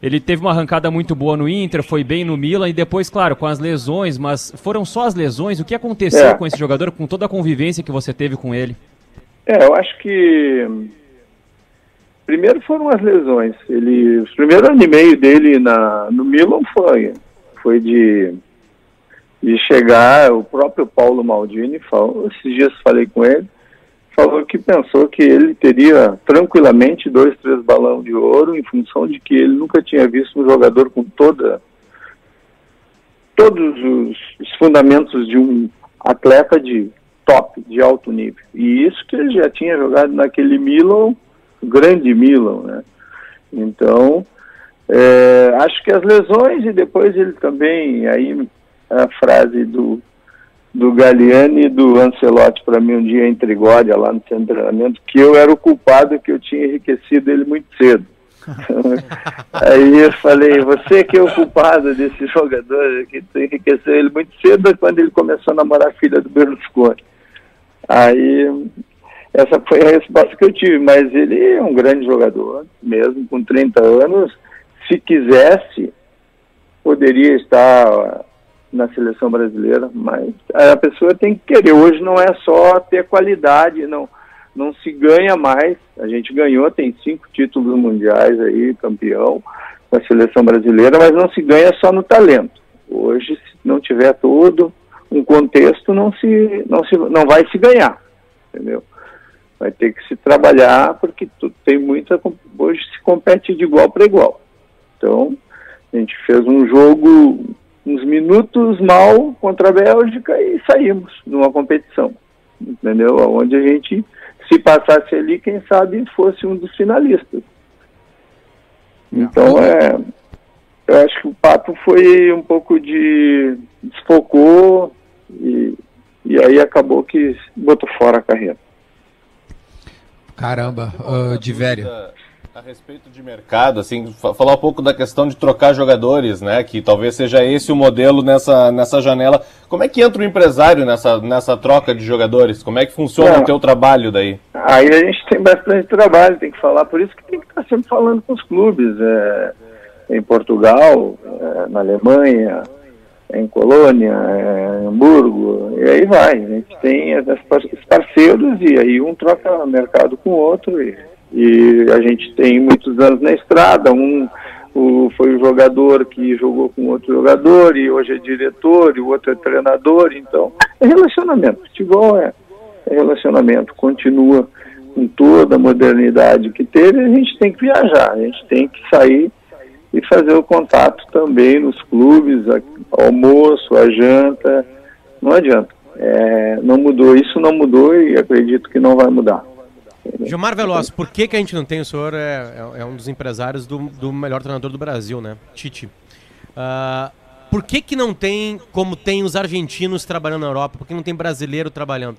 Ele teve uma arrancada muito boa no Inter, foi bem no Milan e depois, claro, com as lesões, mas foram só as lesões. O que aconteceu É. com esse jogador, com toda a convivência que você teve com ele? É, eu acho que primeiro foram as lesões. Ele, os primeiros ano e meio dele na, no Milan foi, foi de, de chegar, o próprio Paulo Maldini, falou, esses dias falei com ele, falou que pensou que ele teria tranquilamente dois, três balão de ouro em função de que ele nunca tinha visto um jogador com toda todos os, os fundamentos de um atleta de top, de alto nível. E isso que ele já tinha jogado naquele Milan, grande Milan, né? Então, é, acho que as lesões e depois ele também, aí a frase do, do Galliani e do Ancelotti para mim um dia entre Gória lá no centro de treinamento, que eu era o culpado que eu tinha enriquecido ele muito cedo. *laughs* Aí eu falei, você que é o culpado desse jogador que enriqueceu ele muito cedo quando ele começou a namorar a filha do Berlusconi. Aí essa foi a resposta que eu tive, mas ele é um grande jogador, mesmo com 30 anos, se quisesse, poderia estar na seleção brasileira, mas a pessoa tem que querer. Hoje não é só ter qualidade, não, não se ganha mais. A gente ganhou, tem cinco títulos mundiais aí, campeão com a seleção brasileira, mas não se ganha só no talento. Hoje, se não tiver todo um contexto, não se, não se, não vai se ganhar, entendeu? Vai ter que se trabalhar porque tu, tem muita hoje se compete de igual para igual. Então, a gente fez um jogo uns minutos mal contra a Bélgica e saímos numa competição, entendeu? Onde a gente, se passasse ali, quem sabe fosse um dos finalistas. Então, é, eu acho que o papo foi um pouco de desfocou e, e aí acabou que botou fora a carreira. Caramba, uh, de velho. A respeito de mercado, assim, falar um pouco da questão de trocar jogadores, né? Que talvez seja esse o modelo nessa, nessa janela. Como é que entra o empresário nessa, nessa troca de jogadores? Como é que funciona é, o teu trabalho daí? Aí a gente tem bastante trabalho, tem que falar, por isso que tem que estar sempre falando com os clubes. É, em Portugal, é, na Alemanha, em Colônia, em Hamburgo, e aí vai. A gente tem esses parceiros e aí um troca mercado com o outro e e a gente tem muitos anos na estrada, um o, foi o jogador que jogou com outro jogador e hoje é diretor e o outro é treinador, então é relacionamento, futebol é, é relacionamento, continua com toda a modernidade que teve, a gente tem que viajar, a gente tem que sair e fazer o contato também nos clubes, a, almoço, a janta, não adianta. É, não mudou, isso não mudou e acredito que não vai mudar. Gilmar Veloz, por que, que a gente não tem? O senhor é, é, é um dos empresários do, do, melhor treinador do Brasil, né? Tite. Uh, por que, que não tem, como tem os argentinos trabalhando na Europa? Por que não tem brasileiro trabalhando?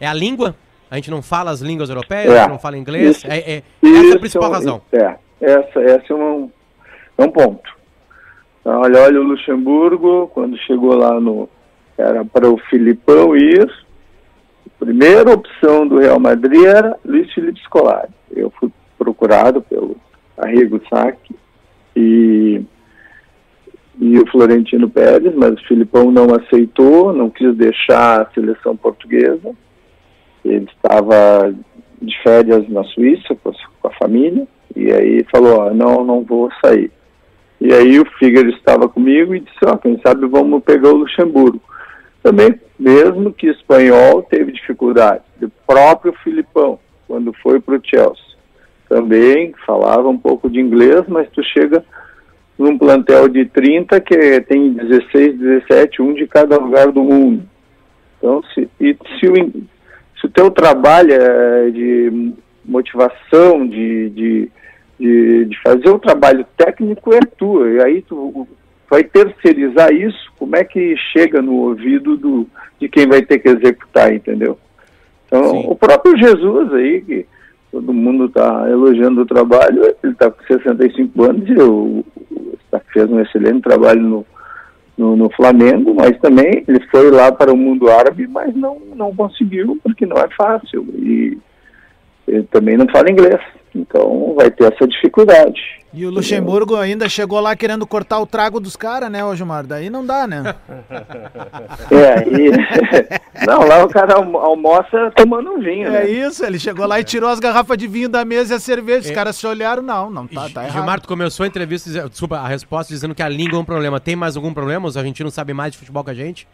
É a língua? A gente não fala as línguas europeias? É, não fala inglês? Isso, é, é, essa é a principal razão. É, essa, essa é, um, é um ponto. Então, olha, olha o Luxemburgo, quando chegou lá no. Era para o Filipão ir, primeira opção do Real Madrid era Luiz Felipe Scolari. Eu fui procurado pelo Arrigo Sacchi e, e o Florentino Pérez, mas o Filipão não aceitou, não quis deixar a seleção portuguesa. Ele estava de férias na Suíça com a família e aí falou, ó, não, não vou sair. E aí o Figueiredo estava comigo e disse, ó, quem sabe vamos pegar o Luxemburgo. Também, mesmo que espanhol, teve dificuldade. O próprio Filipão, quando foi para o Chelsea, também falava um pouco de inglês, mas tu chega num plantel de 30 que tem 16, 17, um de cada lugar do mundo. Então, se, e se, o, se o teu trabalho é de motivação, de, de, de, de fazer o trabalho técnico, é tua. E aí tu, vai terceirizar isso, como é que chega no ouvido do, de quem vai ter que executar, entendeu? Então, Sim. o próprio Jesus aí, que todo mundo está elogiando o trabalho, ele está com 65 anos e eu, tá, fez um excelente trabalho no, no, no, Flamengo, mas também ele foi lá para o mundo árabe, mas não, não conseguiu, porque não é fácil. E ele também não fala inglês. Então vai ter essa dificuldade. E o Luxemburgo ainda chegou lá querendo cortar o trago dos caras, né, ô Gilmar? Daí não dá, né? *laughs* É, e... *laughs* não, lá o cara almoça tomando um vinho, É né? isso, ele chegou lá e tirou as garrafas de vinho da mesa e a cerveja. Os é... caras se olharam, não, não tá, tá errado. Gilmar, tu começou a entrevista, desculpa, a resposta dizendo que a língua é um problema. Tem mais algum problema? Os argentinos sabem mais de futebol que a gente?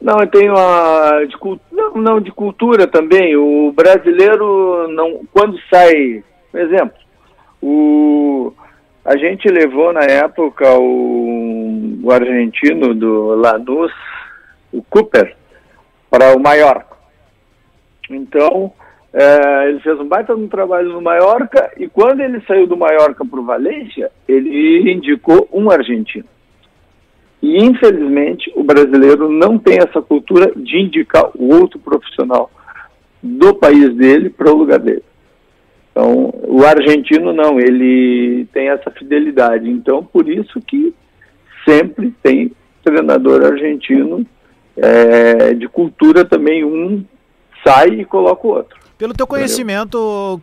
Não, eu tenho a de, não, não, de cultura também. O brasileiro não, quando sai por exemplo, o, a gente levou na época o, o argentino do Lanús, o Cooper, para o Mallorca. Então, é, ele fez um baita um trabalho no Mallorca e quando ele saiu do Mallorca para o Valência, ele indicou um argentino. E infelizmente o brasileiro não tem essa cultura de indicar o outro profissional do país dele para o lugar dele. Então, o argentino não, ele tem essa fidelidade. Então, por isso que sempre tem treinador argentino é, de cultura também, um sai e coloca o outro. Pelo teu conhecimento,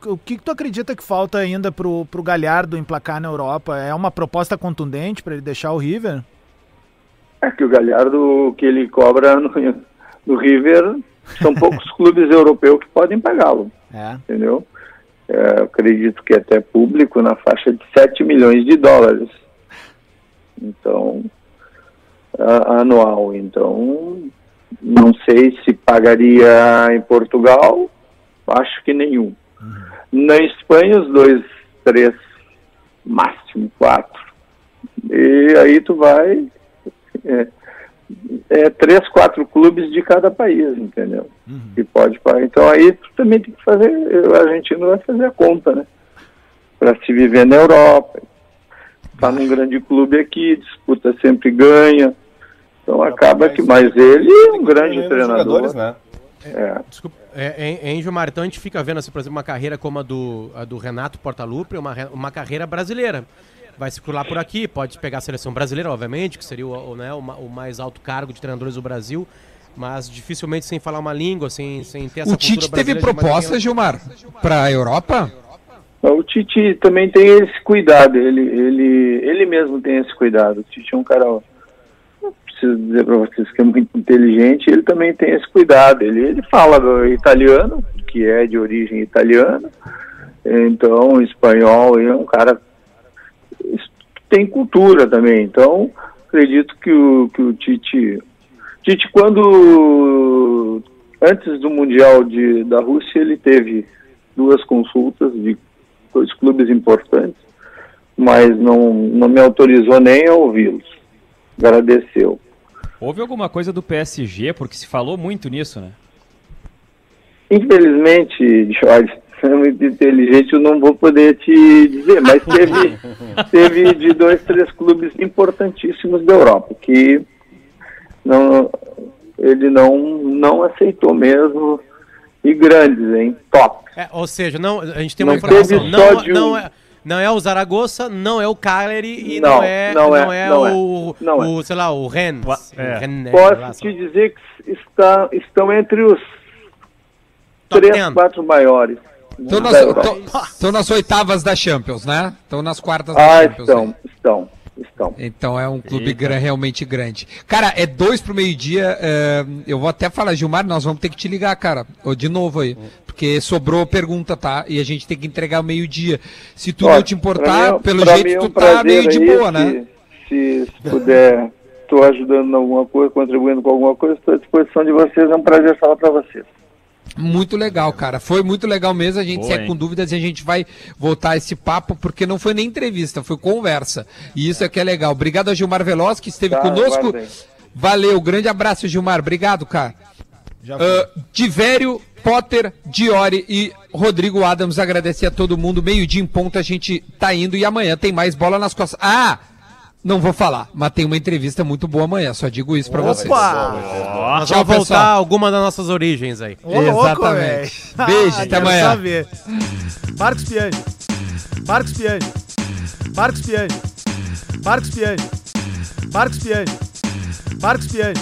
o que, tu acredita que falta ainda pro, pro Galhardo emplacar na Europa? É uma proposta contundente para ele deixar o River? É que o Galhardo, o que ele cobra no, no River, são poucos *laughs* clubes europeus que podem pagá-lo. É. Entendeu? É, acredito que até público, na faixa de 7 milhões de dólares. Então, a- anual. Então, não sei se pagaria em Portugal, acho que nenhum. Na Espanha, os dois, três, máximo quatro. E aí tu vai. É, é três, quatro clubes de cada país, entendeu? Que pode pagar. Então aí tu também tem que fazer. O argentino vai fazer a conta, né? Para se viver na Europa. Tá num grande clube aqui, disputa sempre ganha. Então acaba que, mas ele é um grande treinador. né? É. Desculpa, é, é, é, Gilmar, então a gente fica vendo, assim, por exemplo, uma carreira como a do, a do Renato Portaluppi, uma, uma carreira brasileira. Vai circular por aqui, pode pegar a seleção brasileira, obviamente, que seria o, o, né, o, o mais alto cargo de treinadores do Brasil, mas dificilmente sem falar uma língua, sem, sem ter essa O Tite teve brasileira de proposta, maneira- Gilmar, pra Europa? O Tite também tem esse cuidado, ele, ele, ele mesmo tem esse cuidado. O Tite é um cara, não preciso dizer para vocês que é muito inteligente, ele também tem esse cuidado. Ele, ele fala italiano, que é de origem italiana, então espanhol, ele é um cara que tem cultura também. Então, acredito que o, que o Tite. Tite, quando. Antes do Mundial de, da Rússia, ele teve duas consultas de dois clubes importantes, mas não, não me autorizou nem a ouvi-los. Agradeceu. Houve alguma coisa do PSG, porque se falou muito nisso, né? Infelizmente, Jorge, você *laughs* é muito inteligente, eu não vou poder te dizer, mas teve, *laughs* teve de dois, três clubes importantíssimos da Europa, que não, ele não, não aceitou mesmo, e grandes, hein? Top. É, ou seja, não, a gente tem uma Não informação. teve Não, de não, um. é, não é o Zaragoza, não é o Cagliari e não, Não, é, não não é, é, não é, o, não é. o, sei lá, o Rennes. É. Rennes, lá, Posso te dizer que está, estão entre os Top três, ten. quatro maiores. Estão nas, nas oitavas da Champions, né? Estão nas quartas da Ah, Champions. estão, né? estão, estão. Então é um clube realmente grande. Cara, é dois pro meio-dia. é, eu vou até falar, Gilmar, nós vamos ter que te ligar, cara. De novo aí. Porque sobrou pergunta, tá? E a gente tem que entregar ao meio-dia. Se tu Ó, não te importar, mim- pelo pra jeito mim é tu um tá prazer meio de boa, né? Se, se puder, estou ajudando em alguma coisa, contribuindo com alguma coisa, estou à disposição de vocês. É um prazer falar para vocês. Muito legal, cara. Foi muito legal mesmo. A gente Boa, segue hein? com dúvidas e a gente vai voltar esse papo, porque não foi nem entrevista, foi conversa. E isso é que é legal. Obrigado a Gilmar Veloz, que esteve Tá, conosco. Valeu, grande abraço, Gilmar. Obrigado, cara. Divério, Potter, Diori e Rodrigo Adams, agradecer a todo mundo. Meio-dia em ponto a gente tá indo e amanhã tem mais bola nas costas. Ah! Não vou falar, mas tem uma entrevista muito boa amanhã, só digo isso pra vocês. Opa! Nós Tchau, vamos voltar pessoal. a alguma das nossas origens aí. Ô, louco, Exatamente. velho. Beijo, Ah, até amanhã. saber. Marcos Piani. Marcos Piani. Marcos Piani. Marcos Piani. Marcos Piani. Marcos Piani.